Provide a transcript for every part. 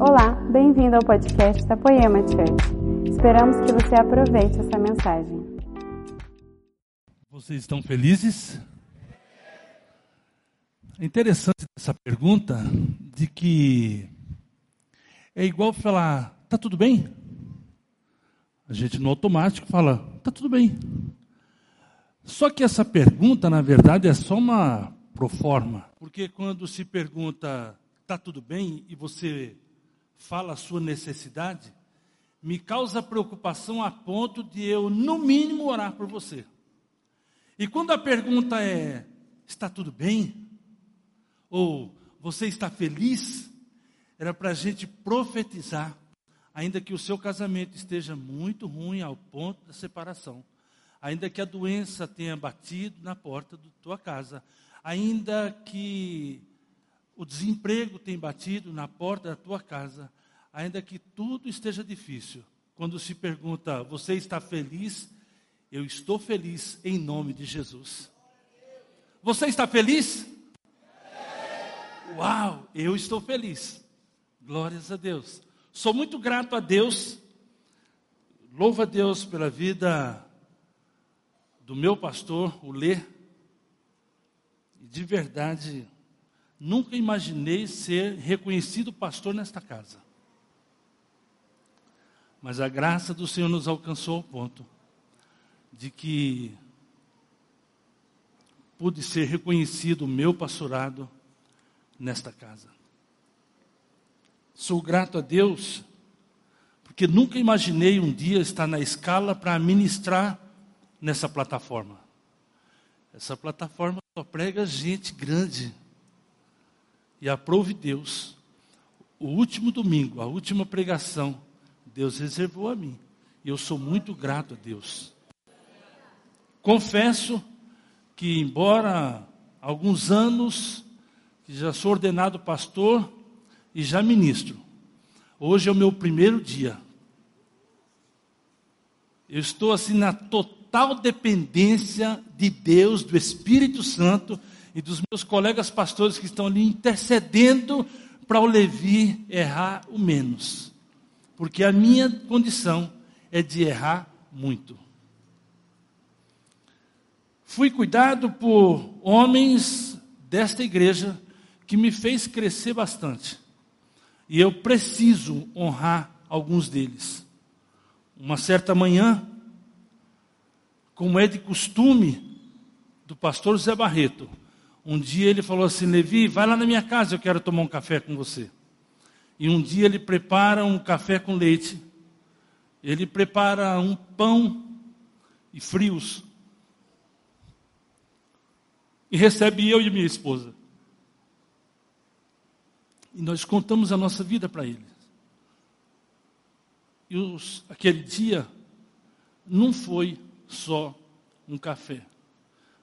Olá, bem-vindo ao podcast da Poema Church. Esperamos que você aproveite essa mensagem. Vocês estão felizes? É interessante essa pergunta de que é igual falar, tá tudo bem? A gente no automático fala, tá tudo bem. Só que essa pergunta, na verdade, é só uma proforma. Porque quando se pergunta, tá tudo bem? E você fala a sua necessidade, me causa preocupação a ponto de eu, no mínimo, orar por você. E quando a pergunta é: está tudo bem? Ou você está feliz? Era para a gente profetizar, ainda que o seu casamento esteja muito ruim ao ponto da separação, ainda que a doença tenha batido na porta da tua casa, ainda que o desemprego tenha batido na porta da tua casa, ainda que tudo esteja difícil. Quando se pergunta, você está feliz? Eu estou feliz em nome de Jesus. Você está feliz? Uau, eu estou feliz. Glórias a Deus. Sou muito grato a Deus. Louvo a Deus pela vida do meu pastor, o Lê. De verdade, nunca imaginei ser reconhecido pastor nesta casa. Mas a graça do Senhor nos alcançou ao ponto de que pude ser reconhecido o meu pastorado nesta casa. Sou grato a Deus, porque nunca imaginei um dia estar na escala para ministrar nessa plataforma. Essa plataforma só prega gente grande. E aprove Deus. O último domingo, a última pregação, Deus reservou a mim. E eu sou muito grato a Deus. Confesso que, embora alguns anos que já sou ordenado pastor e já ministro, hoje é o meu primeiro dia. Eu estou assim na total dependência de Deus, do Espírito Santo e dos meus colegas pastores que estão ali intercedendo para o Levi errar o menos. Porque a minha condição é de errar muito. Fui cuidado por homens desta igreja que me fez crescer bastante. E eu preciso honrar alguns deles. Uma certa manhã, como é de costume do pastor Zé Barreto, um dia ele falou assim: Levi, vai lá na minha casa, eu quero tomar um café com você. E um dia ele prepara um café com leite, ele prepara um pão e frios e recebe eu e minha esposa. E nós contamos a nossa vida para ele. E os, aquele dia não foi só um café.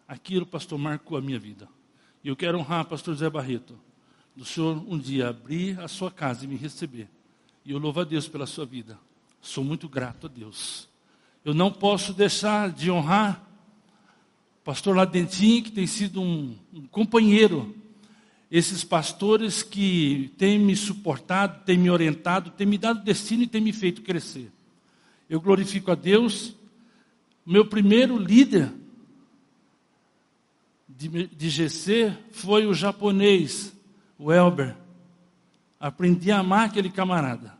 Aquilo, pastor, marcou a minha vida. E eu quero honrar, pastor Zé Barreto, do senhor um dia abrir a sua casa e me receber. E eu louvo a Deus pela sua vida. Sou muito grato a Deus. Eu não posso deixar de honrar pastor Ladentim, que tem sido um, um companheiro, esses pastores que têm me suportado, têm me orientado, têm me dado destino e têm me feito crescer. Eu glorifico a Deus. Meu primeiro líder de, de GC foi o japonês, o Elber. Aprendi a amar aquele camarada.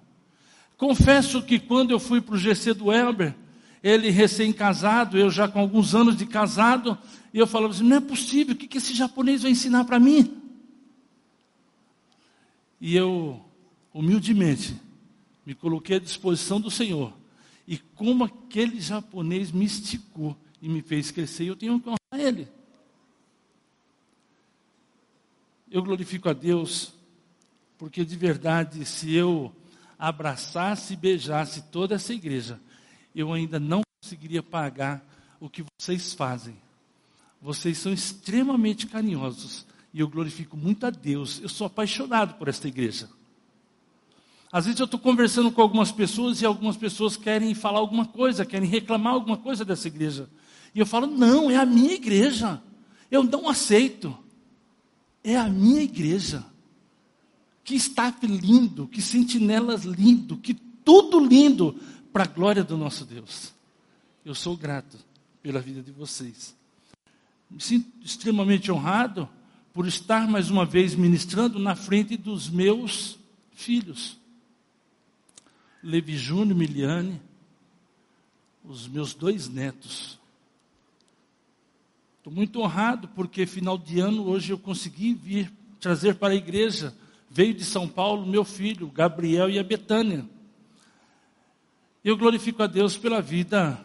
Confesso que quando eu fui para o GC do Elber, ele recém-casado, eu já com alguns anos de casado, e eu falava assim: não é possível, o que, que esse japonês vai ensinar para mim? E eu, humildemente, me coloquei à disposição do Senhor. E como aquele japonês me esticou e me fez crescer, eu tenho que honrar ele. Eu glorifico a Deus, porque de verdade, se eu abraçasse e beijasse toda essa igreja, eu ainda não conseguiria pagar o que vocês fazem. Vocês são extremamente carinhosos e eu glorifico muito a Deus. Eu sou apaixonado por esta igreja. Às vezes eu estou conversando com algumas pessoas e algumas pessoas querem falar alguma coisa, querem reclamar alguma coisa dessa igreja. E eu falo: não, é a minha igreja. Eu não aceito. É a minha igreja. que staff lindo, que sentinelas lindo, que tudo lindo para a glória do nosso Deus. Eu sou grato pela vida de vocês. Me sinto extremamente honrado por estar mais uma vez ministrando na frente dos meus filhos. Levi Júnior, Miliane, os meus dois netos. Estou muito honrado porque final de ano hoje eu consegui vir trazer para a igreja. Veio de São Paulo meu filho, Gabriel e a Betânia. Eu glorifico a Deus pela vida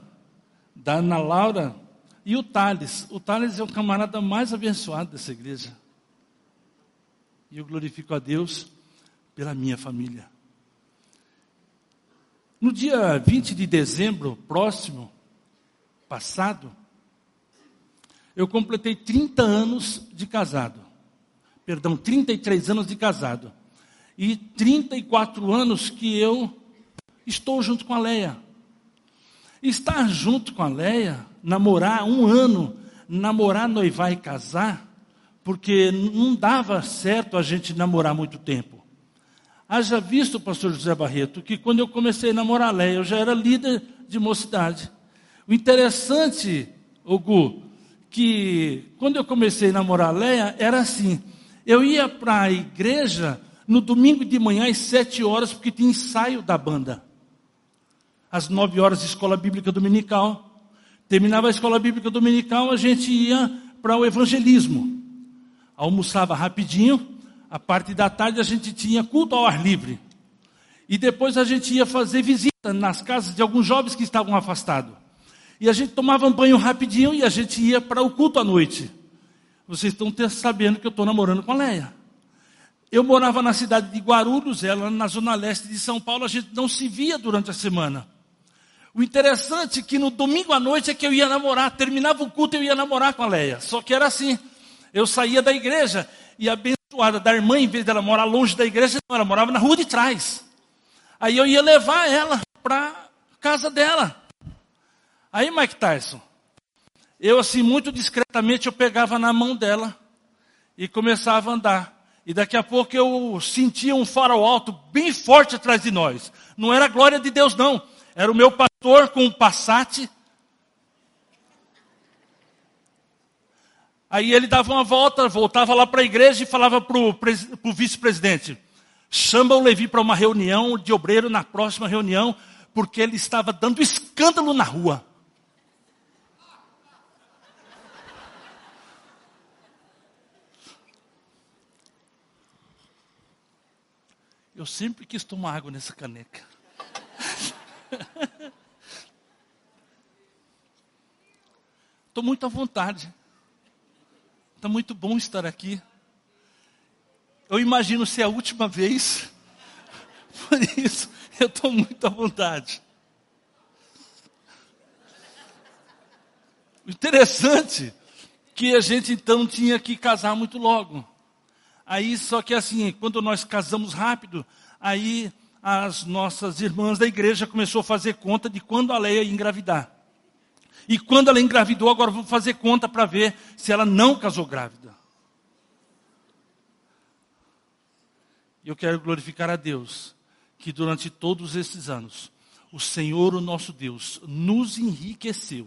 da Ana Laura e o Thales. O Thales é o camarada mais abençoado dessa igreja. E eu glorifico a Deus pela minha família. No dia 20 de dezembro próximo, passado, eu completei 30 anos de casado. Perdão, 33 anos de casado. E 34 anos que eu estou junto com a Leia. Estar junto com a Leia, namorar um ano, namorar, noivar e casar, porque não dava certo a gente namorar muito tempo. Haja visto, pastor José Barreto, que quando eu comecei a namorar a Leia, eu já era líder de mocidade. O interessante, Ogu, que quando eu comecei a namorar a Leia, era assim: eu ia para a igreja no domingo de manhã às sete horas, porque tinha ensaio da banda às nove horas, escola bíblica dominical. Terminava a escola bíblica dominical, a gente ia para o evangelismo. Almoçava rapidinho, a parte da tarde a gente tinha culto ao ar livre. E depois a gente ia fazer visita nas casas de alguns jovens que estavam afastados. E a gente tomava um banho rapidinho e a gente ia para o culto à noite. Vocês estão sabendo que eu estou namorando com a Leia. Eu morava na cidade de Guarulhos, ela na zona leste de São Paulo, a gente não se via durante a semana. O interessante é que no domingo à noite é que eu ia namorar, terminava o culto eu ia namorar com a Leia. Só que era assim, eu saía da igreja e a abençoada da irmã, em vez dela morar longe da igreja, ela morava na rua de trás. Aí eu ia levar ela para casa dela. Aí, Mike Tyson, eu assim, muito discretamente, eu pegava na mão dela e começava a andar. E daqui a pouco eu sentia um farol alto bem forte atrás de nós. Não era a glória de Deus, não. Era o meu pastor com um Passat. Aí ele dava uma volta, voltava lá para a igreja e falava para o vice-presidente: chama o Levi para uma reunião de obreiro na próxima reunião, porque ele estava dando escândalo na rua. Eu sempre quis tomar água nessa caneca. Estou muito à vontade. Está muito bom estar aqui. Eu imagino ser a última vez. Por isso, eu estou muito à vontade. Interessante que a gente então tinha que casar muito logo. Aí, só que assim, quando nós casamos rápido, aí as nossas irmãs da igreja começou a fazer conta de quando a Leia ia engravidar. E quando ela engravidou, agora vou fazer conta para ver se ela não casou grávida. Eu quero glorificar a Deus, que durante todos esses anos, o Senhor, o nosso Deus, nos enriqueceu,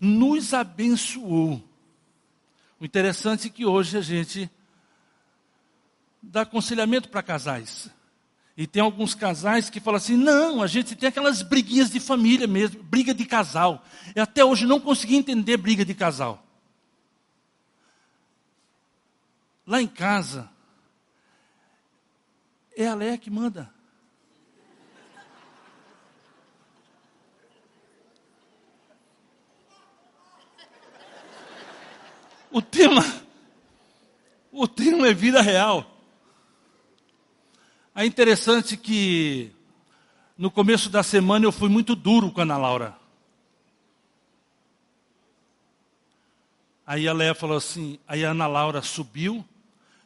nos abençoou. O interessante é que hoje a gente dá aconselhamento para casais. E tem alguns casais que falam assim: não, a gente tem aquelas briguinhas de família mesmo, briga de casal. Eu até hoje não consegui entender briga de casal. Lá em casa, é a Léa que manda. O tema, o tema é vida real. É interessante que no começo da semana eu fui muito duro com a Ana Laura. Aí a Leia falou assim, aí a Ana Laura subiu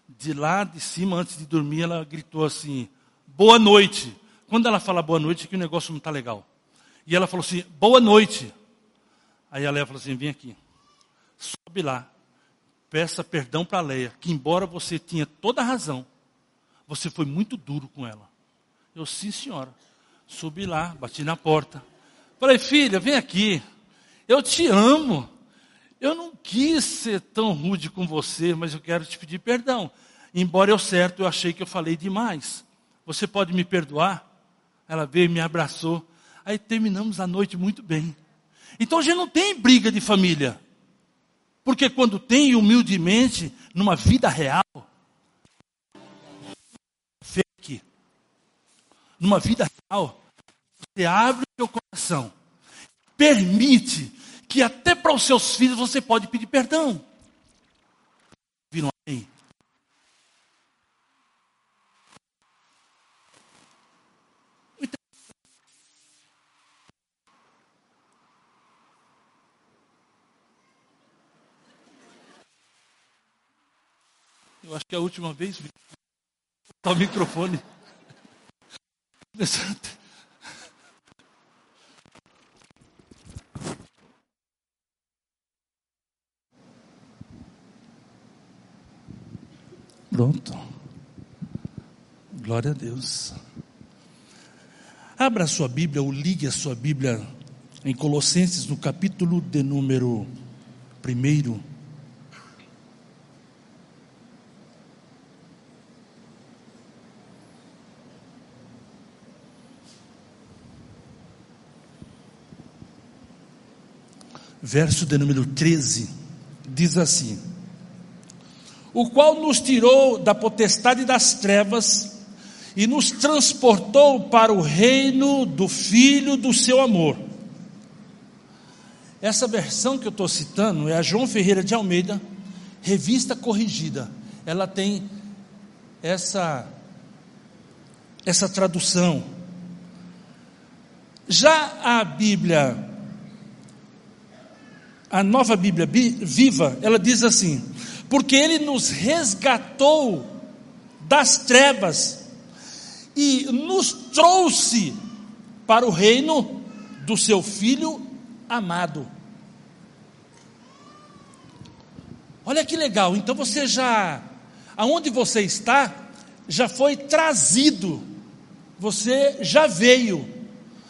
de lá de cima, antes de dormir, ela gritou assim, boa noite. Quando ela fala boa noite, é que o negócio não está legal. E ela falou assim, boa noite. Aí a Leia falou assim, vem aqui. Sobe lá. Peça perdão para a Leia, que embora você tinha toda a razão, Você foi muito duro com ela. Eu, sim, senhora. Subi lá, bati na porta. Falei, filha, vem aqui. Eu te amo. Eu não quis ser tão rude com você, mas eu quero te pedir perdão. Embora eu certo, eu achei que eu falei demais. Você pode me perdoar? Ela veio e me abraçou. Aí terminamos a noite muito bem. Então a gente não tem briga de família. Porque quando tem humildemente, numa vida real, fake, numa vida real, você abre o seu coração, permite que até para os seus filhos você pode pedir perdão. Viram aí? Eu acho que é a última vez. Está o microfone. Pronto. Glória a Deus. Abra a sua Bíblia ou ligue a sua Bíblia em Colossenses, no capítulo de número 1. Verso de número 13, diz assim: o qual nos tirou da potestade das trevas e nos transportou para o reino do Filho do seu amor. Essa versão que eu estou citando é a João Ferreira de Almeida, revista corrigida. Ela tem essa, essa tradução. Já a Bíblia, a nova Bíblia viva, ela diz assim: porque Ele nos resgatou das trevas e nos trouxe para o reino do Seu Filho amado. Olha que legal, então você já, aonde você está, já foi trazido, você já veio,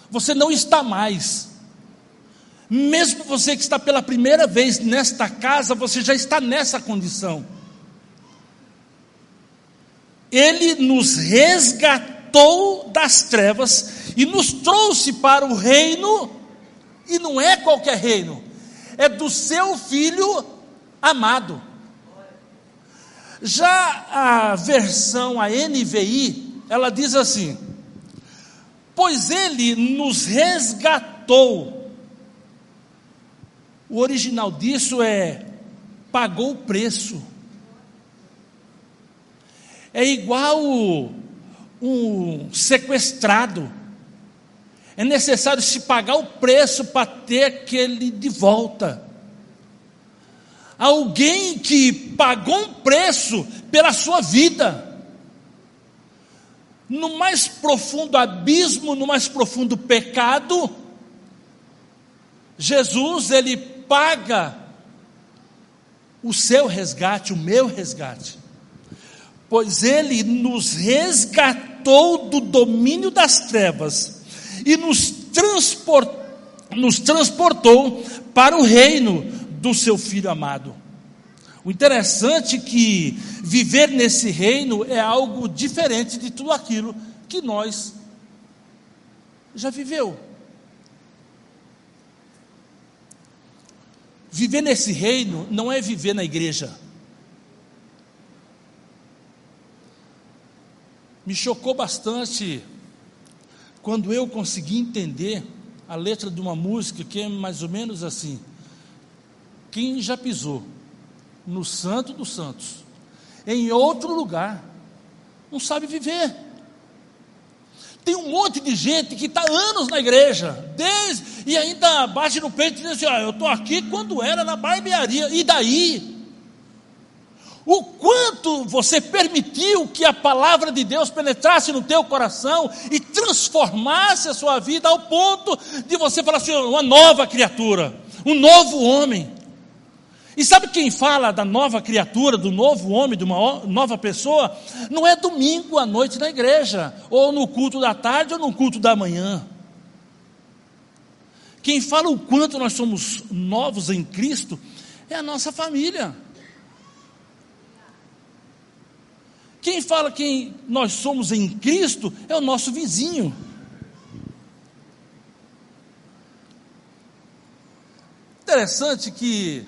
você não está mais. Mesmo você que está pela primeira vez nesta casa, você já está nessa condição. Ele nos resgatou das trevas e nos trouxe para o reino, e não é qualquer reino, é do seu filho amado. Já a versão, a NVI, ela diz assim: Pois ele nos resgatou o original disso é pagou o preço. É igual um sequestrado. É necessário se pagar o preço para ter aquele de volta. Alguém que pagou um preço pela sua vida. No mais profundo abismo, no mais profundo pecado, Jesus, ele paga o seu resgate, o meu resgate. Pois ele nos resgatou do domínio das trevas e nos, transport, nos transportou para o reino do seu filho amado. O interessante é que viver nesse reino é algo diferente de tudo aquilo que nós já viveu. Viver nesse reino não é viver na igreja. Me chocou bastante quando eu consegui entender a letra de uma música que é mais ou menos assim: Quem já pisou no Santo dos Santos, em outro lugar, não sabe viver. Tem um monte de gente que está anos na igreja, desde, e ainda bate no peito e diz assim: ah, eu estou aqui quando era na barbearia, e daí? O quanto você permitiu que a palavra de Deus penetrasse no teu coração e transformasse a sua vida ao ponto de você falar assim: uma nova criatura, um novo homem. E sabe quem fala da nova criatura, do novo homem, de uma nova pessoa? Não é domingo à noite na igreja, ou no culto da tarde, ou no culto da manhã. Quem fala o quanto nós somos novos em Cristo é a nossa família. Quem fala que nós somos em Cristo é o nosso vizinho. Interessante que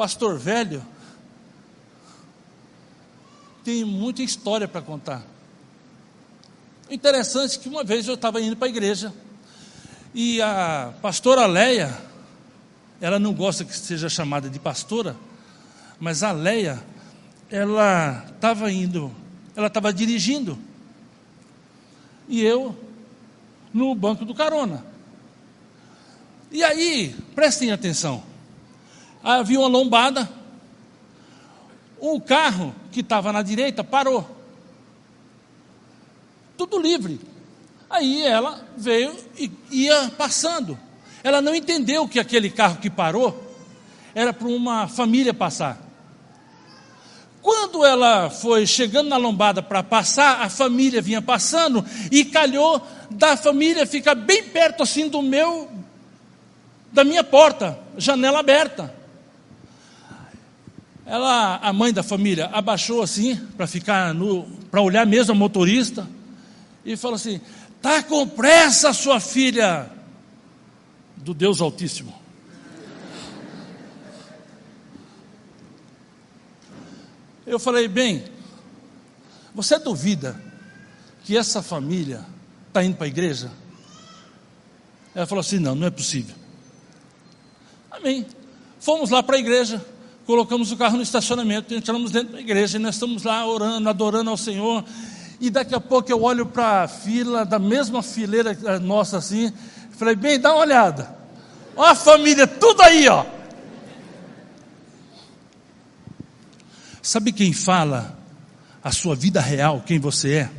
pastor velho tem muita história para contar. Interessante que uma vez eu estava indo para a igreja e a pastora Leia, ela não gosta que seja chamada de pastora, mas a Leia, ela estava indo, ela estava dirigindo e eu no banco do carona. E aí, prestem atenção havia uma lombada, um carro que estava na direita parou. Tudo livre. Aí ela veio e ia passando. Ela não entendeu que aquele carro que parou era para uma família passar. Quando ela foi chegando na lombada para passar, a família vinha passando e calhou da família ficar bem perto assim do meu da minha porta, janela aberta. Ela, a mãe da família, abaixou assim para ficar no, para olhar mesmo a motorista e falou assim: "Tá com pressa, sua filha do Deus Altíssimo". Eu falei: "Bem, você duvida que essa família está indo para a igreja?" Ela falou assim: "Não, não é possível". Amém. Fomos lá para a igreja colocamos o carro no estacionamento, entramos dentro da igreja e nós estamos lá orando, adorando ao Senhor. E daqui a pouco eu olho para a fila, da mesma fileira nossa assim, falei, bem, dá uma olhada. Olha a família, tudo aí, ó. Sabe quem fala a sua vida real, quem você é?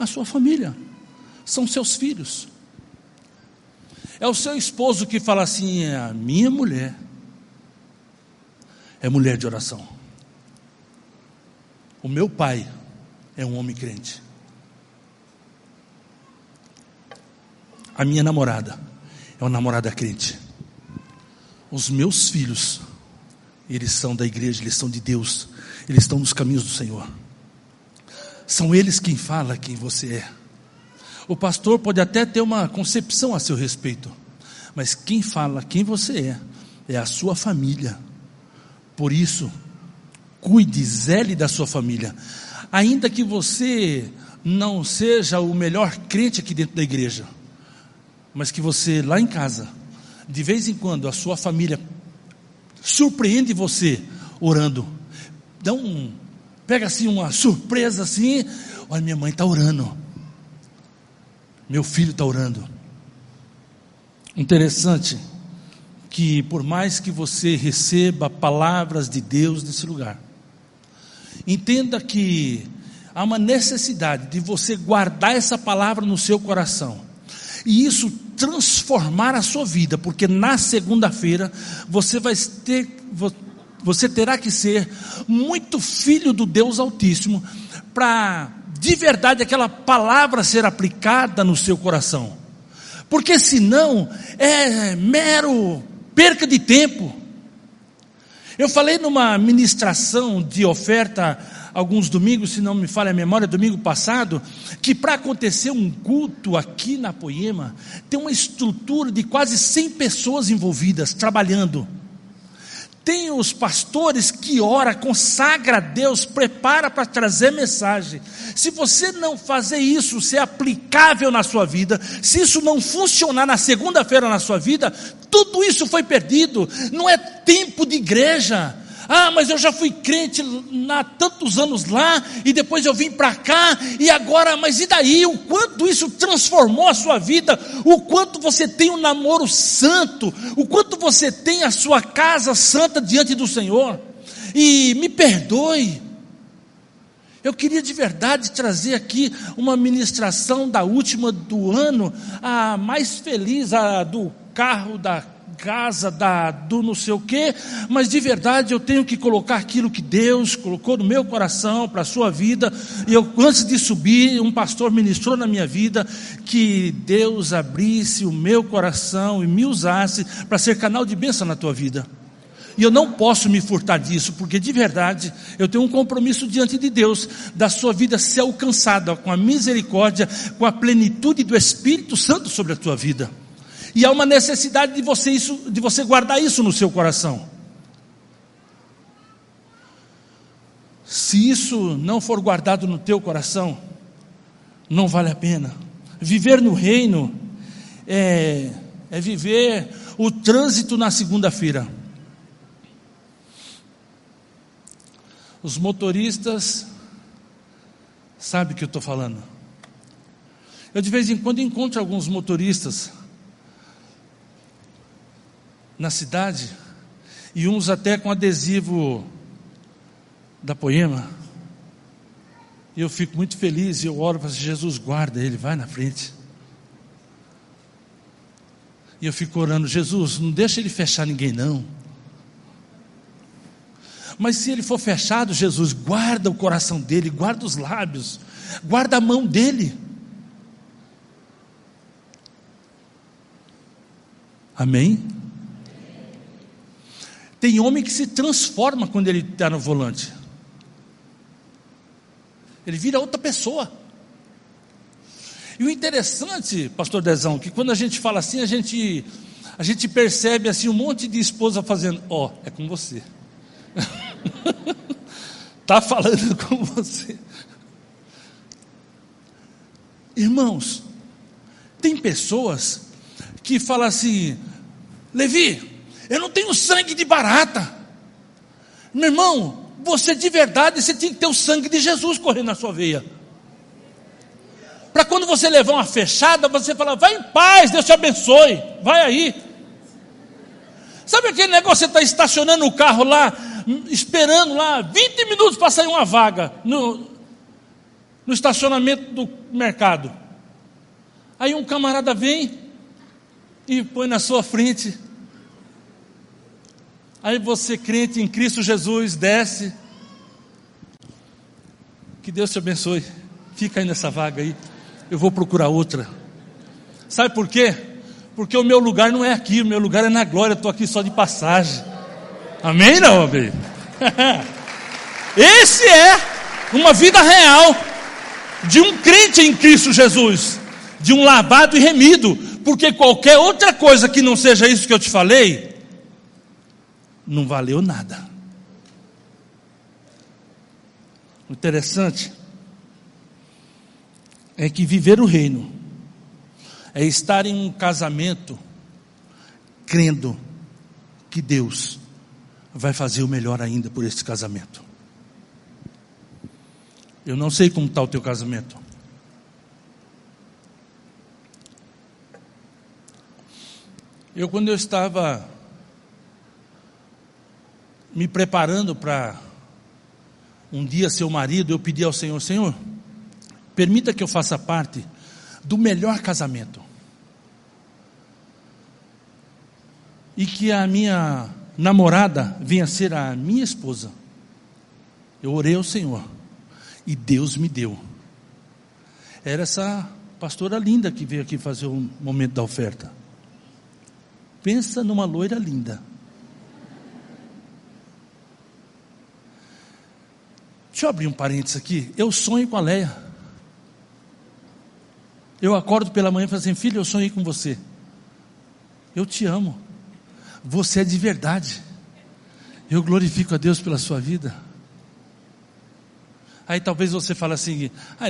A sua família. São seus filhos. É o seu esposo que fala assim: é a minha mulher é mulher de oração. O meu pai é um homem crente. A minha namorada é uma namorada crente. Os meus filhos, eles são da igreja, eles são de Deus, eles estão nos caminhos do Senhor. São eles quem fala quem você é. O pastor pode até ter uma concepção a seu respeito, mas quem fala quem você é é a sua família por isso, cuide, zele da sua família. Ainda que você não seja o melhor crente aqui dentro da igreja, mas que você lá em casa, de vez em quando, a sua família surpreende você orando. Dá um, pega assim uma surpresa assim, olha minha mãe está orando. Meu filho está orando. Interessante que por mais que você receba palavras de Deus nesse lugar, entenda que há uma necessidade de você guardar essa palavra no seu coração. E isso transformar a sua vida, porque na segunda-feira você vai ter você terá que ser muito filho do Deus Altíssimo para de verdade aquela palavra ser aplicada no seu coração. Porque senão é mero perca de tempo. Eu falei numa ministração de oferta alguns domingos, se não me falha a memória, domingo passado, que para acontecer um culto aqui na Poema, tem uma estrutura de quase 100 pessoas envolvidas, trabalhando. Tem os pastores que ora, consagra a Deus, prepara para trazer mensagem. Se você não fazer isso ser aplicável na sua vida, se isso não funcionar na segunda-feira na sua vida, tudo isso foi perdido. Não é tempo de igreja. Ah, mas eu já fui crente há tantos anos lá, e depois eu vim para cá, e agora, mas e daí? O quanto isso transformou a sua vida, o quanto você tem um namoro santo, o quanto você tem a sua casa santa diante do Senhor. E me perdoe, eu queria de verdade trazer aqui uma ministração da última do ano, a mais feliz, a do carro da casa, da, do não sei o quê, mas de verdade eu tenho que colocar aquilo que Deus colocou no meu coração para a sua vida. E eu, antes de subir, um pastor ministrou na minha vida que Deus abrisse o meu coração e me usasse para ser canal de bênção na tua vida. E eu não posso me furtar disso, porque de verdade eu tenho um compromisso diante de Deus, da sua vida ser alcançada com a misericórdia, com a plenitude do Espírito Santo sobre a tua vida. E há uma necessidade de você, isso, de você guardar isso no seu coração. Se isso não for guardado no teu coração, não vale a pena. Viver no reino é, é viver o trânsito na segunda-feira. Os motoristas sabem o que eu estou falando. Eu de vez em quando encontro alguns motoristas na cidade, e uns até com adesivo da poema. E eu fico muito feliz e eu oro para Jesus guarda ele, vai na frente. E eu fico orando, Jesus, não deixa ele fechar ninguém não. Mas se ele for fechado, Jesus, guarda o coração dele, guarda os lábios, guarda a mão dele. Amém? Tem homem que se transforma quando ele está no volante. Ele vira outra pessoa. E o interessante, pastor Dezão, que quando a gente fala assim, a gente, a gente percebe assim um monte de esposa fazendo, ó, oh, é com você. Está falando com você. Irmãos, tem pessoas que falam assim, Levi, eu não tenho sangue de barata. Meu irmão, você de verdade, você tem que ter o sangue de Jesus correndo na sua veia. Para quando você levar uma fechada, você falar, vai em paz, Deus te abençoe, vai aí. Sabe aquele negócio, você está estacionando o carro lá, esperando lá 20 minutos para sair uma vaga no, no estacionamento do mercado. Aí um camarada vem e põe na sua frente Aí você, crente em Cristo Jesus, desce. Que Deus te abençoe. Fica aí nessa vaga aí. Eu vou procurar outra. Sabe por quê? Porque o meu lugar não é aqui, o meu lugar é na glória. Estou aqui só de passagem. Amém, não, amém? Esse é uma vida real de um crente em Cristo Jesus, de um lavado e remido, porque qualquer outra coisa que não seja isso que eu te falei, não valeu nada. O interessante é que viver o reino é estar em um casamento crendo que Deus vai fazer o melhor ainda por esse casamento. Eu não sei como está o teu casamento. Eu, quando eu estava me preparando para um dia ser o marido, eu pedi ao Senhor: Senhor, permita que eu faça parte do melhor casamento. E que a minha namorada venha ser a minha esposa. Eu orei ao Senhor e Deus me deu. Era essa pastora linda que veio aqui fazer o momento da oferta. Pensa numa loira linda. Deixa eu abrir um parênteses aqui. Eu sonho com a Leia. Eu acordo pela manhã e falo assim: Filho, eu sonhei com você. Eu te amo. Você é de verdade. Eu glorifico a Deus pela sua vida. Aí talvez você fale assim: ah,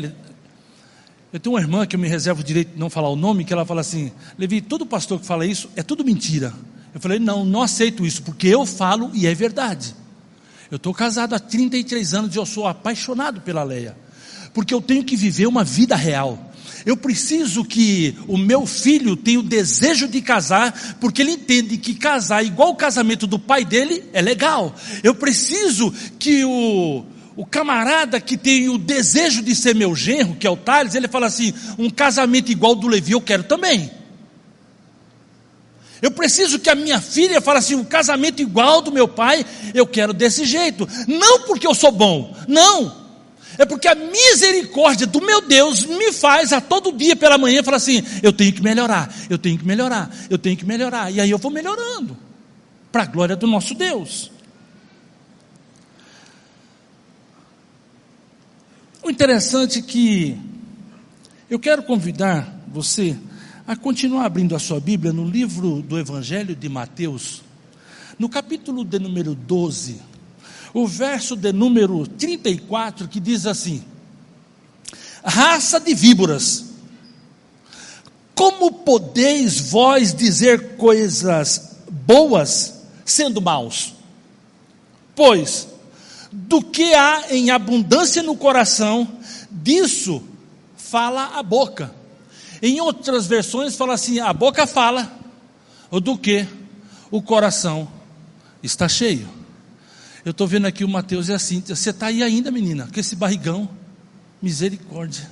eu tenho uma irmã que eu me reservo o direito de não falar o nome, que ela fala assim: Levi, todo pastor que fala isso é tudo mentira. Eu falei: não, não aceito isso, porque eu falo e é verdade. Eu estou casado há 33 anos e eu sou apaixonado pela Leia, porque eu tenho que viver uma vida real. Eu preciso que o meu filho tenha o desejo de casar, porque ele entende que casar igual o casamento do pai dele é legal. Eu preciso que o, o camarada que tem o desejo de ser meu genro, que é o Thales, ele fala assim: um casamento igual do Levi eu quero também. Eu preciso que a minha filha fale assim: um casamento igual do meu pai, eu quero desse jeito. Não porque eu sou bom, não. É porque a misericórdia do meu Deus me faz a todo dia pela manhã falar assim: eu tenho que melhorar, eu tenho que melhorar, eu tenho que melhorar. E aí eu vou melhorando, para a glória do nosso Deus. O interessante é que eu quero convidar você a continuar abrindo a sua Bíblia no livro do Evangelho de Mateus, no capítulo de número 12, o verso de número 34, que diz assim: Raça de víboras, como podeis vós dizer coisas boas sendo maus? Pois, do que há em abundância no coração, disso fala a boca. Em outras versões fala assim: a boca fala, do que o coração está cheio. Eu estou vendo aqui o Mateus e a Cíntia. Você está aí ainda, menina, com esse barrigão. Misericórdia.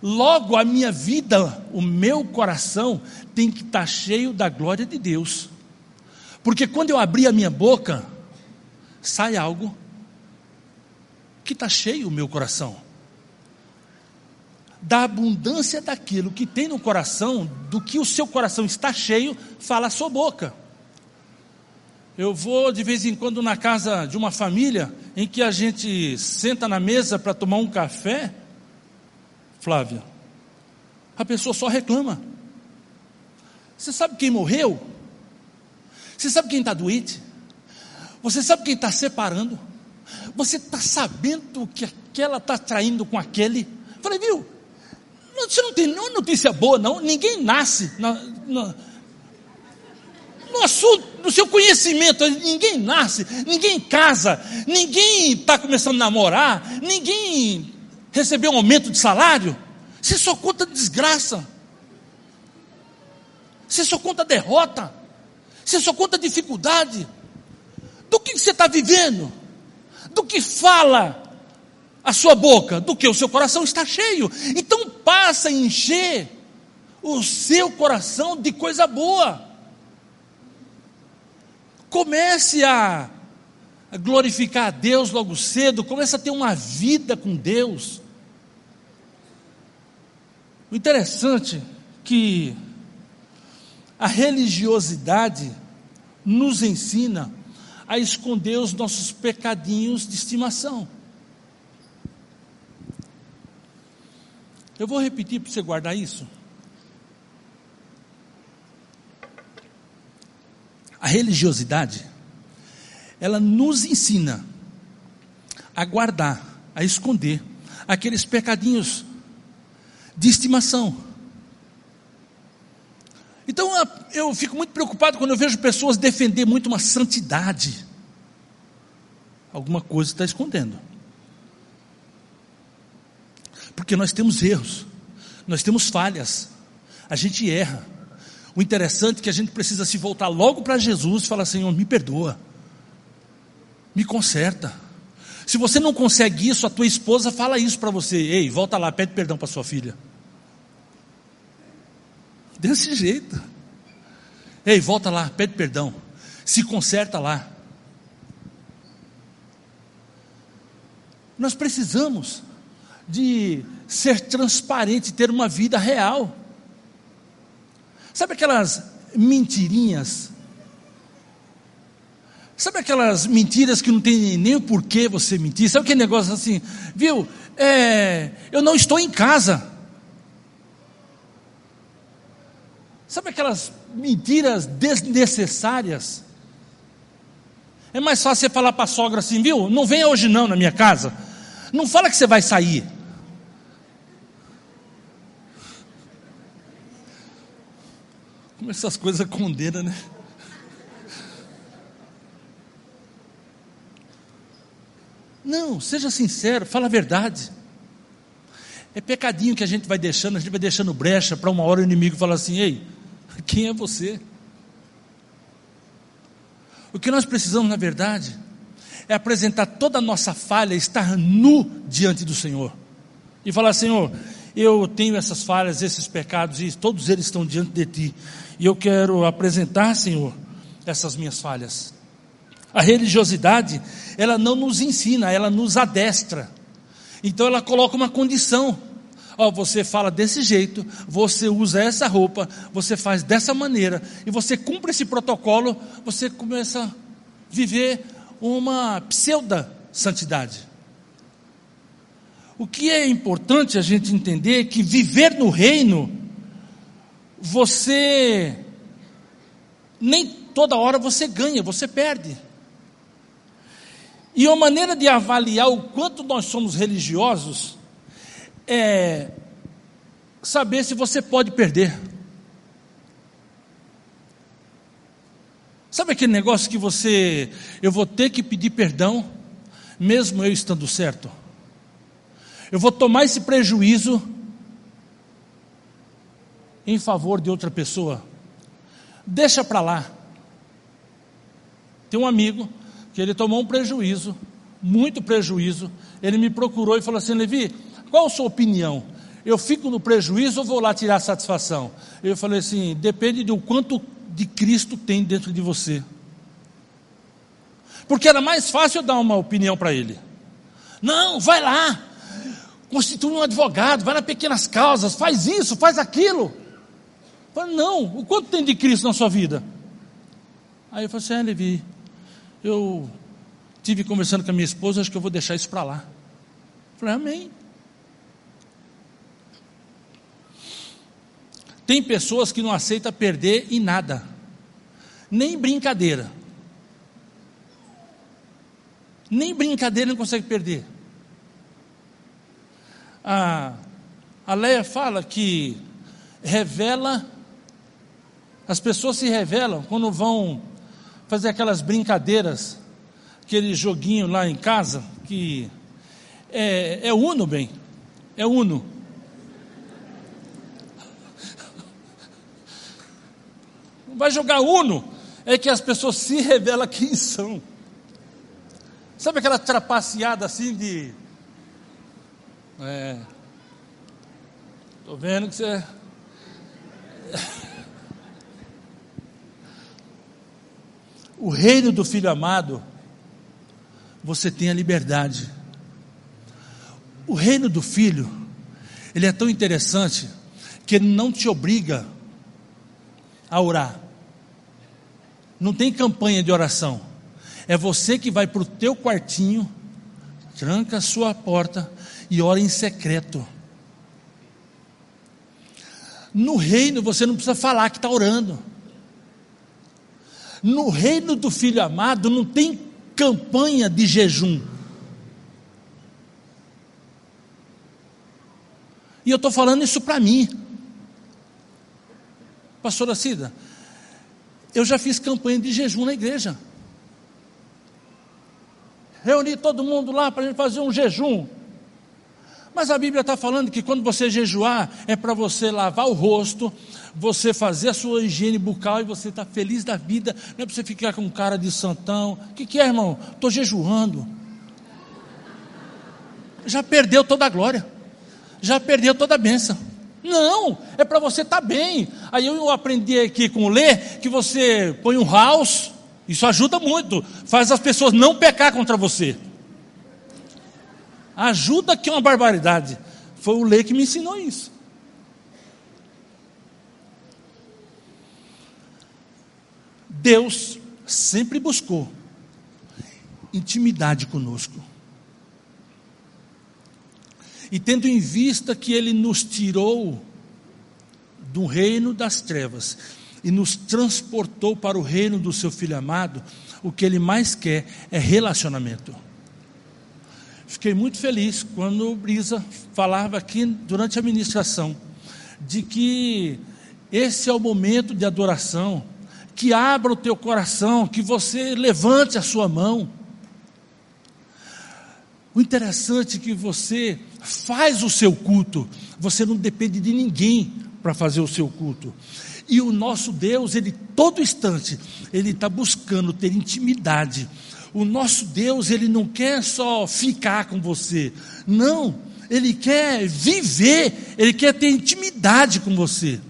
Logo, a minha vida, o meu coração, tem que estar tá cheio da glória de Deus. Porque quando eu abrir a minha boca, sai algo que está cheio o meu coração. Da abundância daquilo que tem no coração, do que o seu coração está cheio, fala a sua boca. Eu vou de vez em quando na casa de uma família em que a gente senta na mesa para tomar um café, Flávia, a pessoa só reclama. Você sabe quem morreu? Você sabe quem está doente? Você sabe quem está separando? Você está sabendo que aquela está traindo com aquele? Falei, viu? Você não tem nenhuma notícia boa, não. Ninguém nasce na, na, no, assunto, no seu conhecimento. Ninguém nasce, ninguém casa, ninguém está começando a namorar, ninguém recebeu um aumento de salário. Você só conta desgraça. Você só conta derrota. Você só conta dificuldade. Do que você está vivendo? Do que fala a sua boca? Do que o seu coração está cheio. Então passa a encher o seu coração de coisa boa. Comece a, glorificar a Deus logo cedo, comece a ter uma vida com Deus. O interessante é que a religiosidade nos ensina a esconder os nossos pecadinhos de estimação. Eu vou repetir para você guardar isso. A religiosidade, ela nos ensina a guardar, a esconder aqueles pecadinhos de estimação. Então eu fico muito preocupado quando eu vejo pessoas defender muito uma santidade. Alguma coisa está escondendo. Porque nós temos erros, nós temos falhas, a gente erra. O interessante é que a gente precisa se voltar logo para Jesus e falar: Senhor, me perdoa, me conserta. Se você não consegue isso, a tua esposa fala isso para você: Ei, volta lá, pede perdão para sua filha. Desse jeito. Ei, volta lá, pede perdão. Se conserta lá. Nós precisamos de ser transparente, ter uma vida real. Sabe aquelas mentirinhas? Sabe aquelas mentiras que não tem nem o porquê você mentir? Sabe aquele negócio assim, viu? É, eu não estou em casa. Sabe aquelas mentiras desnecessárias? É mais fácil você falar para a sogra assim, viu? Não venha hoje não na minha casa. Não fala que você vai sair. Como essas coisas condenam, né? Não, seja sincero, fala a verdade. É pecadinho que a gente vai deixando, a gente vai deixando brecha para uma hora o inimigo falar assim: ei, quem é você? O que nós precisamos, na verdade, é apresentar toda a nossa falha, estar nu diante do Senhor. e falar: Senhor, eu tenho essas falhas, esses pecados, e todos eles estão diante de Ti, e eu quero apresentar, Senhor, essas minhas falhas. A religiosidade, ela não nos ensina, ela nos adestra. Então ela coloca uma condição. Ó, você fala desse jeito, você usa essa roupa, você faz dessa maneira, e você cumpre esse protocolo, você começa a viver uma pseuda santidade. O que é importante a gente entender é que viver no reino, você nem toda hora você ganha, você perde. E uma maneira de avaliar o quanto nós somos religiosos é saber se você pode perder. Sabe aquele negócio que você, eu vou ter que pedir perdão, mesmo eu estando certo? Eu vou tomar esse prejuízo em favor de outra pessoa. Deixa para lá. Tem um amigo que ele tomou um prejuízo, muito prejuízo. Ele me procurou e falou assim: Levi, qual a sua opinião? Eu fico no prejuízo ou vou lá tirar satisfação? Eu falei assim: depende do quanto de Cristo tem dentro de você. Porque era mais fácil eu dar uma opinião para ele. Não, vai lá, constitui um advogado, vai nas pequenas causas, faz isso, faz aquilo. falei, não, o quanto tem de Cristo na sua vida? Aí eu falei assim, é, Levi, eu tive conversando com a minha esposa, acho que eu vou deixar isso para lá. Eu falei, amém. Tem pessoas que não aceitam perder em nada, nem brincadeira. Nem brincadeira não consegue perder a, a Leia fala que revela, as pessoas se revelam quando vão fazer aquelas brincadeiras, aquele joguinho lá em casa, que é, é Uno, bem, é Uno. Vai jogar Uno, é que as pessoas se revelam quem são. Sabe aquela trapaceada assim de é. Estou vendo que você. O reino do filho amado, você tem a liberdade. O reino do filho, ele é tão interessante que ele não te obriga a orar. Não tem campanha de oração. É você que vai para o teu quartinho, tranca a sua porta e ora em secreto. No reino você não precisa falar que está orando. No reino do filho amado não tem campanha de jejum. E eu estou falando isso para mim. Pastora Cida, eu já fiz campanha de jejum na igreja. Reuni todo mundo lá para a gente fazer um jejum. Mas a Bíblia está falando que quando você jejuar, é para você lavar o rosto, você fazer a sua higiene bucal e você está feliz da vida, não é para você ficar com cara de santão. O que, que é, irmão? Estou jejuando. Já perdeu toda a glória, já perdeu toda a bênção. Não, é para você estar tá bem. Aí eu aprendi aqui com o Lê que você põe um house, isso ajuda muito, faz as pessoas não pecar contra você. Ajuda que é uma barbaridade. Foi o Lê que me ensinou isso. Deus sempre buscou intimidade conosco. E tendo em vista que Ele nos tirou do reino das trevas e nos transportou para o reino do Seu Filho amado, o que Ele mais quer é relacionamento. Fiquei muito feliz quando o Brisa falava aqui durante a ministração de que esse é o momento de adoração, que abra o teu coração, que você levante a sua mão. O interessante é que você faz o seu culto, você não depende de ninguém para fazer o seu culto. E o nosso Deus, ele todo instante, ele está buscando ter intimidade o nosso Deus, ele não quer só ficar com você. Não, Ele quer viver, Ele quer ter intimidade com você.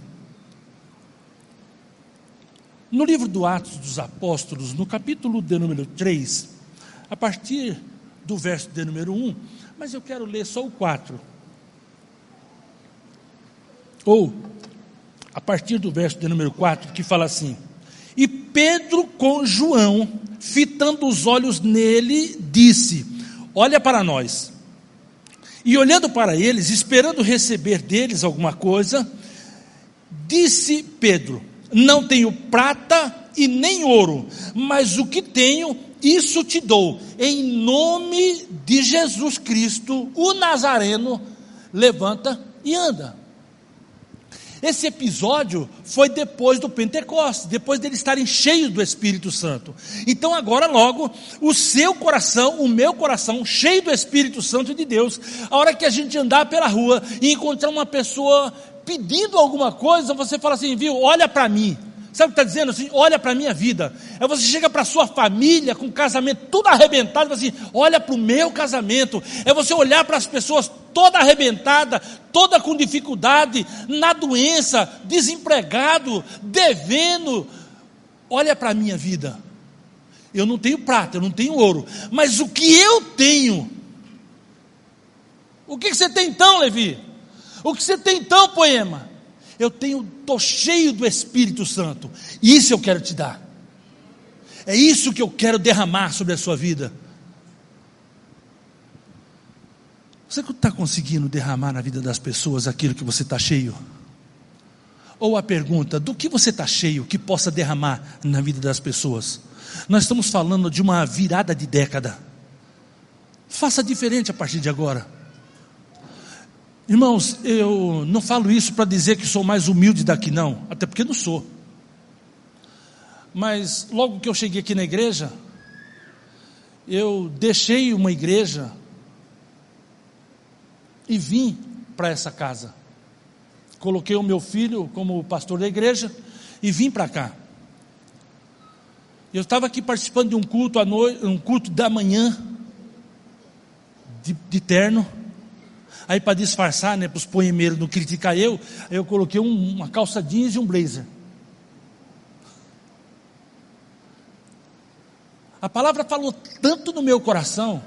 No livro do Atos dos Apóstolos, no capítulo de número 3, a partir do verso de número 1, mas eu quero ler só o 4. Ou, a partir do verso de número 4, que fala assim: E Pedro com João, fitando os olhos nele, disse: Olha para nós. E olhando para eles, esperando receber deles alguma coisa, disse Pedro: Não tenho prata e nem ouro, mas o que tenho, isso te dou. Em nome de Jesus Cristo, o Nazareno, levanta e anda. Esse episódio foi depois do Pentecostes, depois deles estarem cheios do Espírito Santo. Então, agora, logo, o seu coração, o meu coração, cheio do Espírito Santo de Deus, a hora que a gente andar pela rua e encontrar uma pessoa pedindo alguma coisa, você fala assim, viu, olha para mim. Sabe o que está dizendo assim? Olha para a minha vida. É você chega para a sua família com o casamento tudo arrebentado assim: olha para o meu casamento. É você olhar para as pessoas toda arrebentada, toda com dificuldade, na doença, desempregado, devendo. Olha para a minha vida. Eu não tenho prata, eu não tenho ouro, mas o que eu tenho. O que você tem então, Levi? O que você tem então, poema? Eu tenho, estou cheio do Espírito Santo. Isso eu quero te dar. É isso que eu quero derramar sobre a sua vida. Você está conseguindo derramar na vida das pessoas aquilo que você está cheio? Ou a pergunta, do que você está cheio que possa derramar na vida das pessoas? Nós estamos falando de uma virada de década. Faça diferente a partir de agora. Irmãos, eu não falo isso para dizer que sou mais humilde daqui, não, até porque não sou. Mas logo que eu cheguei aqui na igreja, eu deixei uma igreja e vim para essa casa. Coloquei o meu filho como pastor da igreja e vim para cá. Eu estava aqui participando de um culto à noite, um culto da manhã, de, de terno. Aí para disfarçar, né, para os poemeiros não criticar eu, eu coloquei um, uma calça jeans e um blazer. A palavra falou tanto no meu coração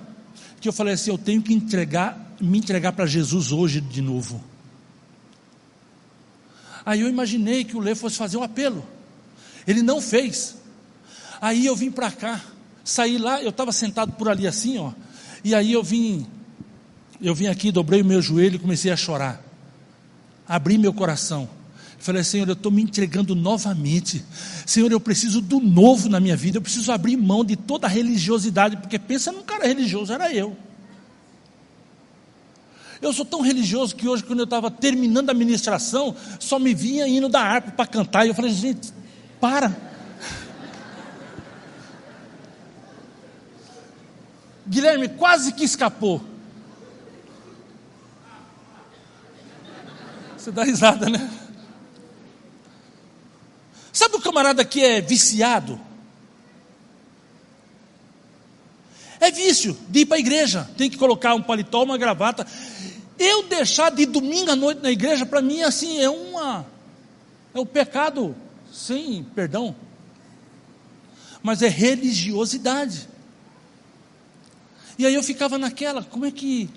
que eu falei assim, eu tenho que entregar, me entregar para Jesus hoje de novo. Aí eu imaginei que o Lê fosse fazer um apelo. Ele não fez. Aí eu vim para cá, saí lá, eu estava sentado por ali assim, ó. E aí eu vim eu vim aqui, dobrei o meu joelho e comecei a chorar. Abri meu coração. Falei, Senhor, eu estou me entregando novamente. Senhor, eu preciso do novo na minha vida. Eu preciso abrir mão de toda a religiosidade, porque pensa num cara religioso, era eu. Eu sou tão religioso que hoje, quando eu estava terminando a ministração, só me vinha indo da harpa para cantar. E eu falei, gente, para. Guilherme quase que escapou. Você dá risada, né? Sabe o camarada que é viciado? É vício de ir para a igreja. Tem que colocar um paletó, uma gravata. Eu deixar de ir domingo à noite na igreja, para mim, assim, é uma. É um pecado sem perdão. Mas é religiosidade. E aí eu ficava naquela, como é que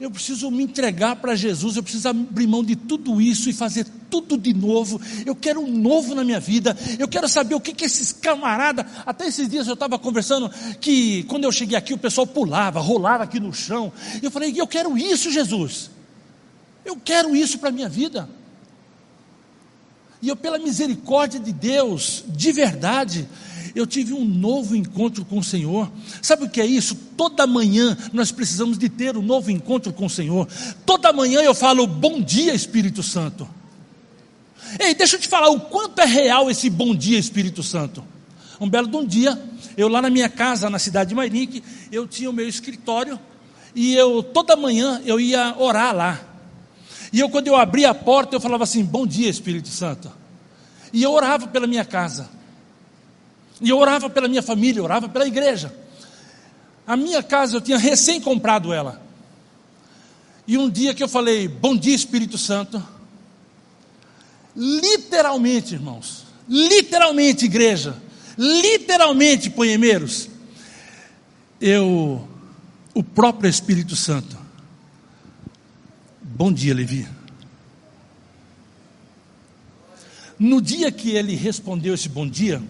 eu preciso me entregar para Jesus, eu preciso abrir mão de tudo isso e fazer tudo de novo. Eu quero um novo na minha vida. Eu quero saber o que, que esses camaradas. Até esses dias eu estava conversando que quando eu cheguei aqui o pessoal pulava, rolava aqui no chão. Eu falei, eu quero isso, Jesus. Eu quero isso para a minha vida. E eu, pela misericórdia de Deus, de verdade, eu tive um novo encontro com o Senhor. Sabe o que é isso? Toda manhã nós precisamos de ter um novo encontro com o Senhor. Toda manhã eu falo, bom dia, Espírito Santo. Ei, deixa eu te falar o quanto é real esse bom dia, Espírito Santo. Um belo de um dia, eu lá na minha casa, na cidade de Mairique, eu tinha o meu escritório e eu toda manhã eu ia orar lá. E eu quando eu abria a porta, eu falava assim: "Bom dia, Espírito Santo". E eu orava pela minha casa. E eu orava pela minha família, orava pela igreja. A minha casa eu tinha recém comprado ela. E um dia que eu falei, bom dia Espírito Santo, literalmente, irmãos, literalmente, igreja, literalmente, poemeiros, eu, o próprio Espírito Santo, bom dia, Levi. No dia que ele respondeu esse bom dia,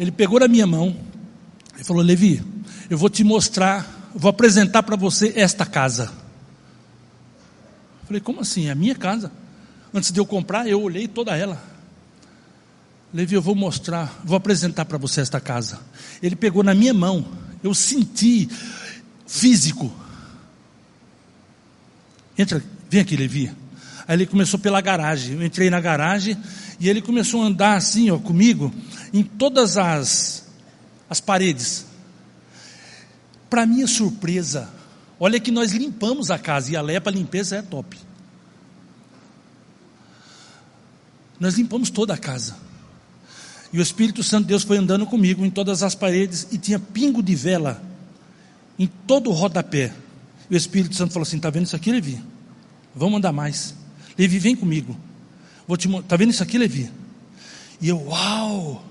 ele pegou na minha mão e falou: Levi, eu vou te mostrar, vou apresentar para você esta casa. Falei, como assim? É a minha casa? Antes de eu comprar, eu olhei toda ela. Levi, eu vou mostrar, vou apresentar para você esta casa. Ele pegou na minha mão, eu senti físico. Entra, vem aqui, Levi. Aí ele começou pela garagem. Eu entrei na garagem e ele começou a andar assim, ó, comigo, em todas as, as paredes. Para minha surpresa, olha que nós limpamos a casa e a Leia limpeza é top. Nós limpamos toda a casa. E o Espírito Santo de Deus foi andando comigo em todas as paredes e tinha pingo de vela em todo o rodapé. E o Espírito Santo falou assim: Está vendo isso aqui, Levi? Vamos andar mais. Levi, vem comigo. Vou te Está vendo isso aqui, Levi? E eu, uau!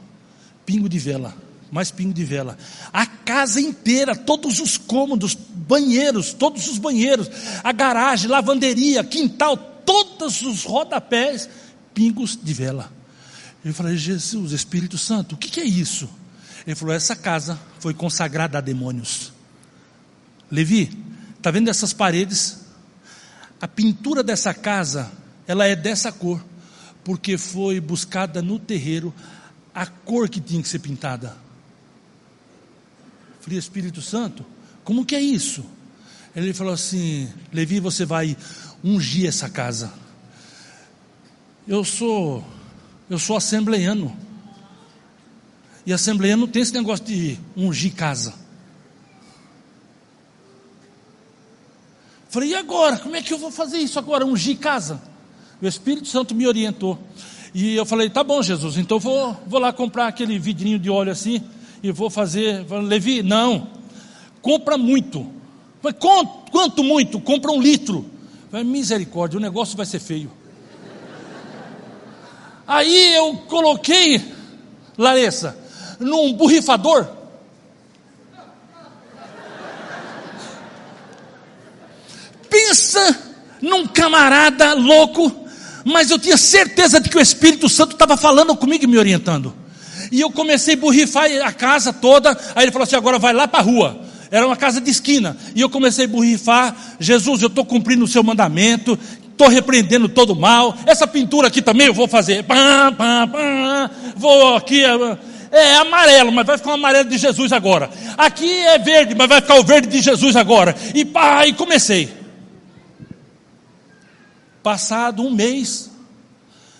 Pingo de vela, mais pingo de vela. A casa inteira, todos os cômodos, banheiros, todos os banheiros, a garagem, lavanderia, quintal, todos os rodapés, pingos de vela. Eu falei, Jesus, Espírito Santo, o que, que é isso? Ele falou: essa casa foi consagrada a demônios. Levi, está vendo essas paredes? A pintura dessa casa, ela é dessa cor, porque foi buscada no terreiro a cor que tinha que ser pintada. falei, Espírito Santo, como que é isso? Ele falou assim: Levi, você vai ungir essa casa. Eu sou eu sou assembleiano. E assembleiano tem esse negócio de ungir casa. Falei, e agora? Como é que eu vou fazer isso agora? Ungir casa? O Espírito Santo me orientou. E eu falei, tá bom, Jesus, então vou, vou lá comprar aquele vidrinho de óleo assim e vou fazer. Levi, não, compra muito. Falei, quanto muito? Compra um litro. Falei, misericórdia, o negócio vai ser feio. Aí eu coloquei, Larissa, num borrifador. Pensa num camarada louco, mas eu tinha certeza de que o Espírito Santo estava falando comigo e me orientando. E eu comecei a borrifar a casa toda. Aí ele falou assim: agora vai lá para a rua. Era uma casa de esquina. E eu comecei a borrifar: Jesus, eu estou cumprindo o seu mandamento estou repreendendo todo mal. Essa pintura aqui também eu vou fazer. Pá, pá, pá, vou aqui. É, é amarelo, mas vai ficar o amarelo de Jesus agora. Aqui é verde, mas vai ficar o verde de Jesus agora. E pá, e comecei. Passado um mês,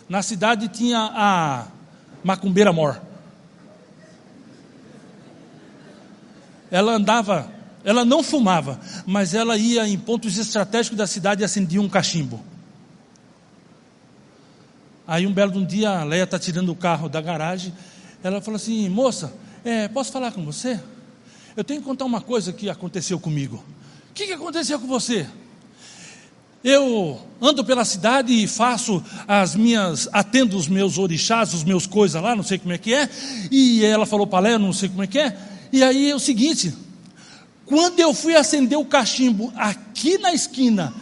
na cidade tinha a macumbeira mor. Ela andava ela não fumava, mas ela ia em pontos estratégicos da cidade e acendia um cachimbo. Aí um belo um dia a Leia está tirando o carro da garagem. Ela falou assim: Moça, é, posso falar com você? Eu tenho que contar uma coisa que aconteceu comigo. O que, que aconteceu com você? Eu ando pela cidade e faço as minhas, atendo os meus orixás, os meus coisas lá, não sei como é que é. E ela falou Leia, não sei como é que é. E aí é o seguinte: quando eu fui acender o cachimbo aqui na esquina,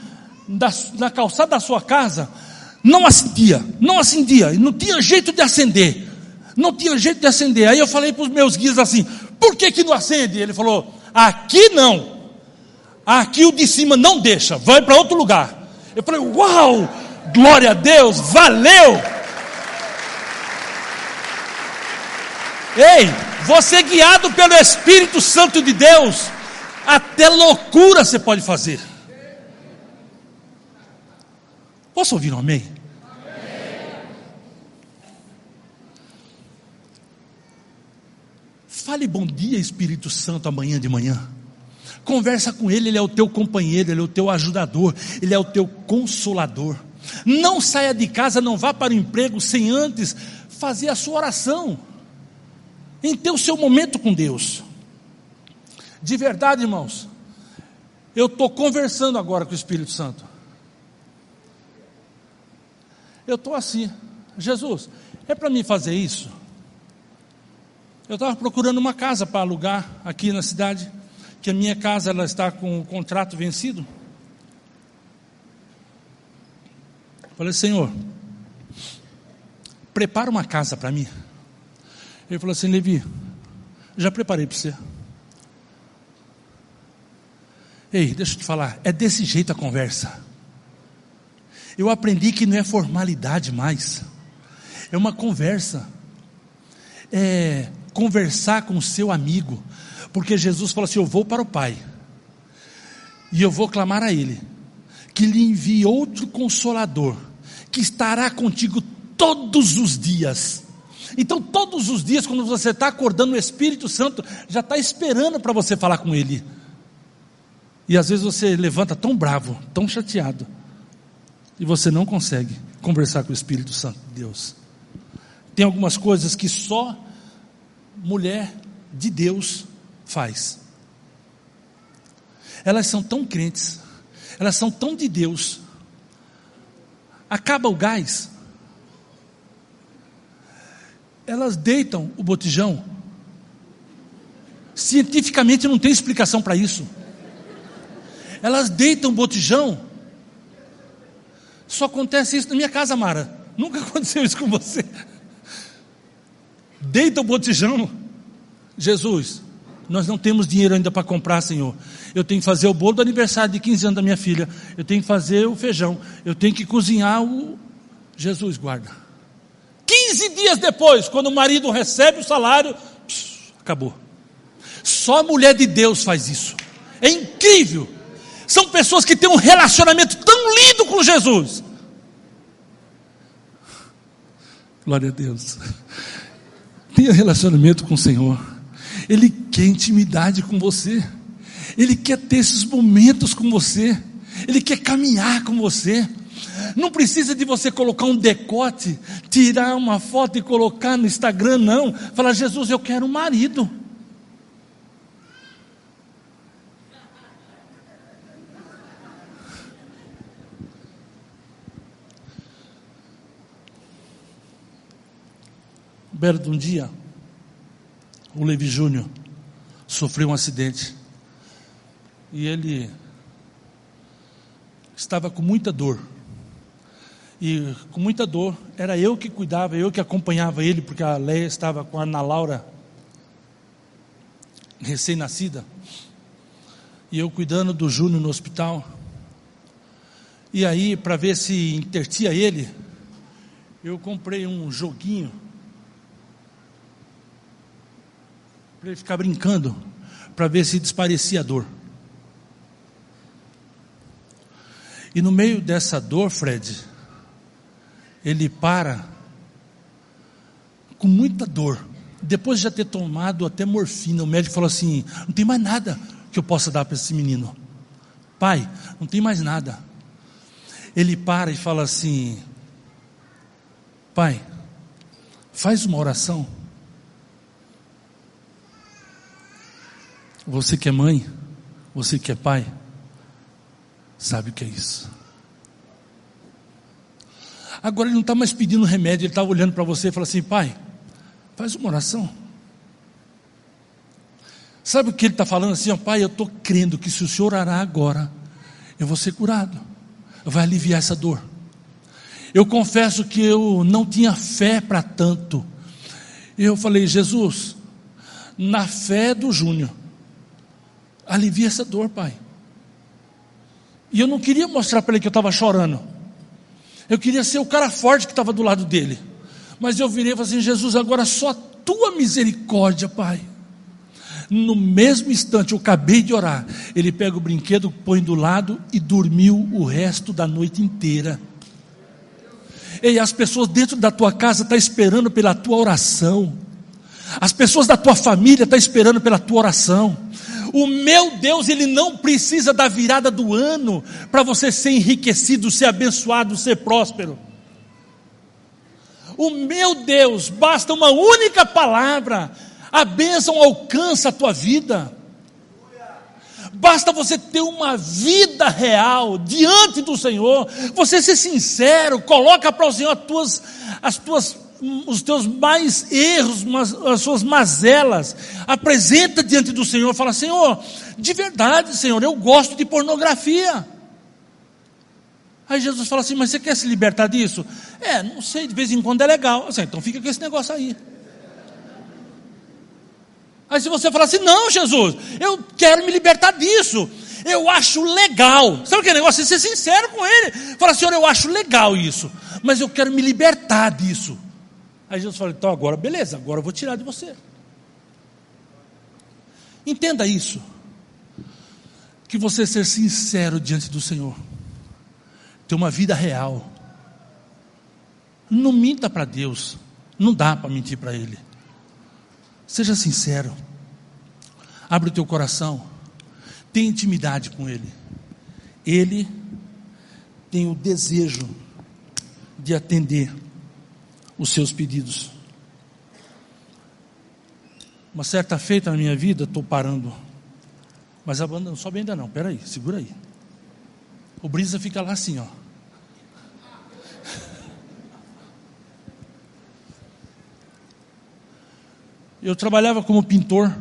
da, na calçada da sua casa, não acendia, não acendia, não tinha jeito de acender, não tinha jeito de acender. Aí eu falei para os meus guias assim: por que, que não acende? Ele falou: aqui não, aqui o de cima não deixa, vai para outro lugar. Eu falei: uau, glória a Deus, valeu. Ei, você guiado pelo Espírito Santo de Deus, até loucura você pode fazer. Posso ouvir um amém? Fale bom dia, Espírito Santo, amanhã de manhã. Conversa com Ele, Ele é o teu companheiro, Ele é o teu ajudador, Ele é o teu consolador. Não saia de casa, não vá para o emprego sem antes fazer a sua oração, em ter o seu momento com Deus. De verdade, irmãos, eu estou conversando agora com o Espírito Santo. Eu estou assim, Jesus, é para mim fazer isso? Eu estava procurando uma casa para alugar aqui na cidade, que a minha casa ela está com o contrato vencido. Falei, Senhor, prepara uma casa para mim. Ele falou assim, Levi, já preparei para você. Ei, deixa eu te falar, é desse jeito a conversa. Eu aprendi que não é formalidade mais, é uma conversa. É conversar com o seu amigo, porque Jesus falou assim: Eu vou para o Pai, e eu vou clamar a Ele, que lhe envie outro consolador, que estará contigo todos os dias. Então, todos os dias, quando você está acordando, o Espírito Santo já está esperando para você falar com Ele. E às vezes você levanta tão bravo, tão chateado, e você não consegue conversar com o Espírito Santo de Deus. Tem algumas coisas que só mulher de Deus faz. Elas são tão crentes, elas são tão de Deus. Acaba o gás, elas deitam o botijão. Cientificamente não tem explicação para isso elas deitam botijão. Só acontece isso na minha casa, Mara. Nunca aconteceu isso com você. Deita o botijão. Jesus, nós não temos dinheiro ainda para comprar, Senhor. Eu tenho que fazer o bolo do aniversário de 15 anos da minha filha. Eu tenho que fazer o feijão. Eu tenho que cozinhar o. Jesus, guarda. 15 dias depois, quando o marido recebe o salário, pss, acabou. Só a mulher de Deus faz isso. É incrível. São pessoas que têm um relacionamento tão lindo com Jesus. Glória a Deus. Tenha relacionamento com o Senhor. Ele quer intimidade com você. Ele quer ter esses momentos com você. Ele quer caminhar com você. Não precisa de você colocar um decote, tirar uma foto e colocar no Instagram, não. Falar, Jesus, eu quero um marido. belo de um dia, o Levi Júnior sofreu um acidente e ele estava com muita dor. E com muita dor, era eu que cuidava, eu que acompanhava ele, porque a Leia estava com a Ana Laura recém-nascida. E eu cuidando do Júnior no hospital. E aí, para ver se intertia ele, eu comprei um joguinho para ele ficar brincando, para ver se desparecia a dor. E no meio dessa dor, Fred, ele para com muita dor. Depois de já ter tomado até morfina, o médico falou assim: não tem mais nada que eu possa dar para esse menino. Pai, não tem mais nada. Ele para e fala assim: Pai, faz uma oração Você que é mãe, você que é pai, sabe o que é isso. Agora ele não está mais pedindo remédio, ele está olhando para você e fala assim: pai, faz uma oração. Sabe o que ele está falando assim? Pai, eu estou crendo que se o senhor orar agora, eu vou ser curado, vai aliviar essa dor. Eu confesso que eu não tinha fé para tanto. Eu falei, Jesus, na fé do Júnior, alivia essa dor, Pai. E eu não queria mostrar para ele que eu estava chorando. Eu queria ser o cara forte que estava do lado dele. Mas eu virei e falei assim: Jesus, agora só a tua misericórdia, Pai. No mesmo instante, eu acabei de orar. Ele pega o brinquedo, põe do lado e dormiu o resto da noite inteira. E as pessoas dentro da tua casa estão tá esperando pela tua oração. As pessoas da tua família estão tá esperando pela tua oração. O meu Deus, ele não precisa da virada do ano para você ser enriquecido, ser abençoado, ser próspero. O meu Deus, basta uma única palavra, a bênção alcança a tua vida. Basta você ter uma vida real diante do Senhor, você ser sincero, coloca para o Senhor as tuas, as tuas, os teus mais erros, as suas mazelas, apresenta diante do Senhor, fala: Senhor, de verdade, Senhor, eu gosto de pornografia. Aí Jesus fala assim: Mas você quer se libertar disso? É, não sei, de vez em quando é legal. Assim, então fica com esse negócio aí. Aí se você falar assim, não, Jesus, eu quero me libertar disso. Eu acho legal. Sabe aquele negócio? Você ser sincero com ele. Fala, Senhor, eu acho legal isso. Mas eu quero me libertar disso. Aí Jesus fala, então agora, beleza, agora eu vou tirar de você. Entenda isso. Que você ser sincero diante do Senhor. Ter uma vida real. Não minta para Deus. Não dá para mentir para Ele. Seja sincero. Abre o teu coração. Tenha intimidade com Ele. Ele tem o desejo de atender os seus pedidos. Uma certa feita na minha vida, estou parando. Mas a banda não sobe ainda não, peraí, segura aí. O brisa fica lá assim, ó. Eu trabalhava como pintor,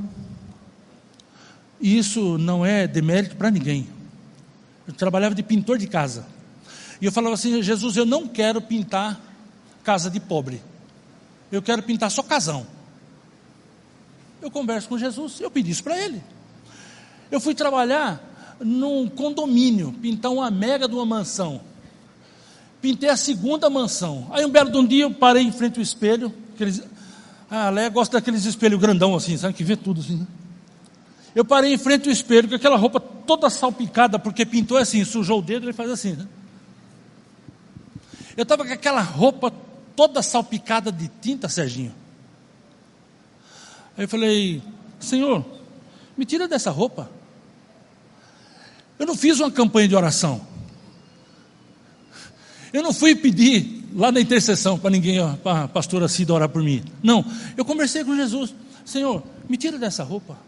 e isso não é demérito para ninguém. Eu trabalhava de pintor de casa. E eu falava assim: Jesus, eu não quero pintar casa de pobre. Eu quero pintar só casão. Eu converso com Jesus, eu pedi isso para ele. Eu fui trabalhar num condomínio, pintar uma mega de uma mansão. Pintei a segunda mansão. Aí um belo de um dia eu parei em frente ao espelho, aqueles, a Léa gosta daqueles espelhos grandão assim, sabe, que vê tudo assim. Né? Eu parei em frente ao espelho com aquela roupa toda salpicada, porque pintou assim, sujou o dedo, ele faz assim. Né? Eu estava com aquela roupa toda salpicada de tinta, Serginho. Aí eu falei, Senhor, me tira dessa roupa. Eu não fiz uma campanha de oração. Eu não fui pedir lá na intercessão para ninguém, para a pastora Cida orar por mim. Não, eu conversei com Jesus. Senhor, me tira dessa roupa.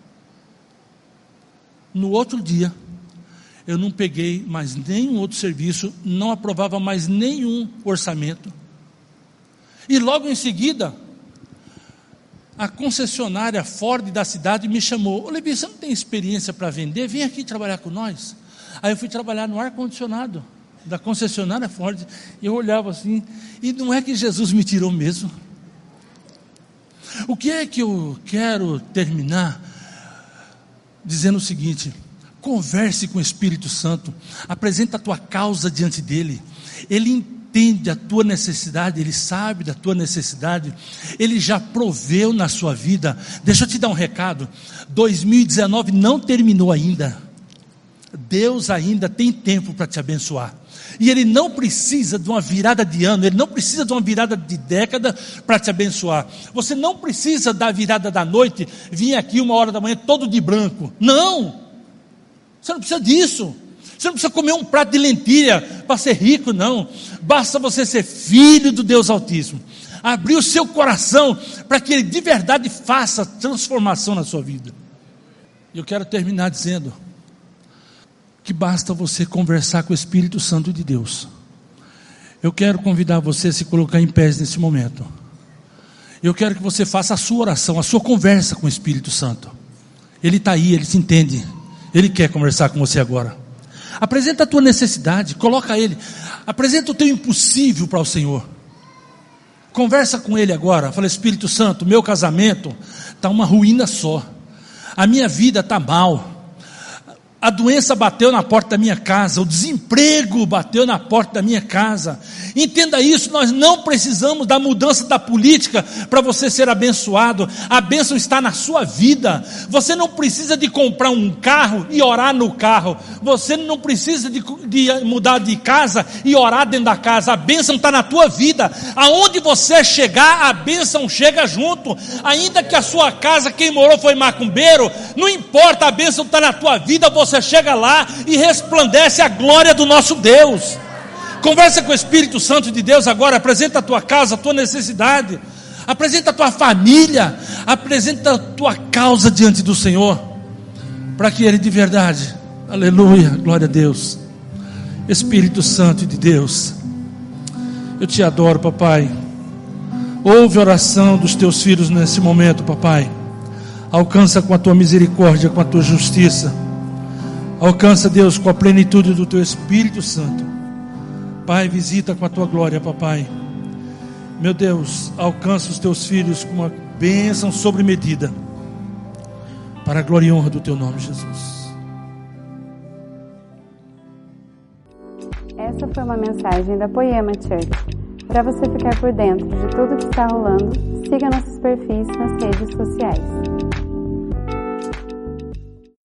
No outro dia, eu não peguei mais nenhum outro serviço, não aprovava mais nenhum orçamento. E logo em seguida, a concessionária Ford da cidade me chamou: Ô Levi, você não tem experiência para vender? Vem aqui trabalhar com nós. Aí eu fui trabalhar no ar-condicionado da concessionária Ford, e eu olhava assim, e não é que Jesus me tirou mesmo. O que é que eu quero terminar dizendo o seguinte: converse com o Espírito Santo, apresenta a tua causa diante dele, ele entende a tua necessidade, ele sabe da tua necessidade, ele já proveu na sua vida. Deixa eu te dar um recado: 2019 não terminou ainda. Deus ainda tem tempo para te abençoar. E Ele não precisa de uma virada de ano, Ele não precisa de uma virada de década para te abençoar. Você não precisa da virada da noite, vir aqui uma hora da manhã todo de branco. Não! Você não precisa disso. Você não precisa comer um prato de lentilha para ser rico, não. Basta você ser filho do Deus Altíssimo. Abrir o seu coração para que Ele de verdade faça transformação na sua vida. E eu quero terminar dizendo que basta você conversar com o Espírito Santo de Deus. Eu quero convidar você a se colocar em pés nesse momento. Eu quero que você faça a sua oração, a sua conversa com o Espírito Santo. Ele está aí, ele se entende. Ele quer conversar com você agora. Apresenta a tua necessidade, coloca ele. Apresenta o teu impossível para o Senhor. Conversa com ele agora. Fala, Espírito Santo, meu casamento está uma ruína só. A minha vida está mal a doença bateu na porta da minha casa, o desemprego bateu na porta da minha casa. Entenda isso, nós não precisamos da mudança da política para você ser abençoado. A bênção está na sua vida. Você não precisa de comprar um carro e orar no carro. Você não precisa de, de mudar de casa e orar dentro da casa. A bênção está na tua vida. Aonde você chegar, a bênção chega junto. Ainda que a sua casa, quem morou foi macumbeiro, não importa, a bênção está na tua vida. Você você chega lá e resplandece a glória do nosso Deus. Conversa com o Espírito Santo de Deus agora, apresenta a tua casa, a tua necessidade, apresenta a tua família, apresenta a tua causa diante do Senhor, para que Ele de verdade Aleluia, glória a Deus. Espírito Santo de Deus, eu te adoro, papai. Ouve a oração dos teus filhos nesse momento, papai. Alcança com a tua misericórdia, com a tua justiça. Alcança, Deus, com a plenitude do teu Espírito Santo. Pai, visita com a tua glória, papai. Meu Deus, alcança os teus filhos com uma bênção sobre medida. Para a glória e honra do teu nome, Jesus. Essa foi uma mensagem da Poema Church. Para você ficar por dentro de tudo que está rolando, siga nossos perfis nas redes sociais.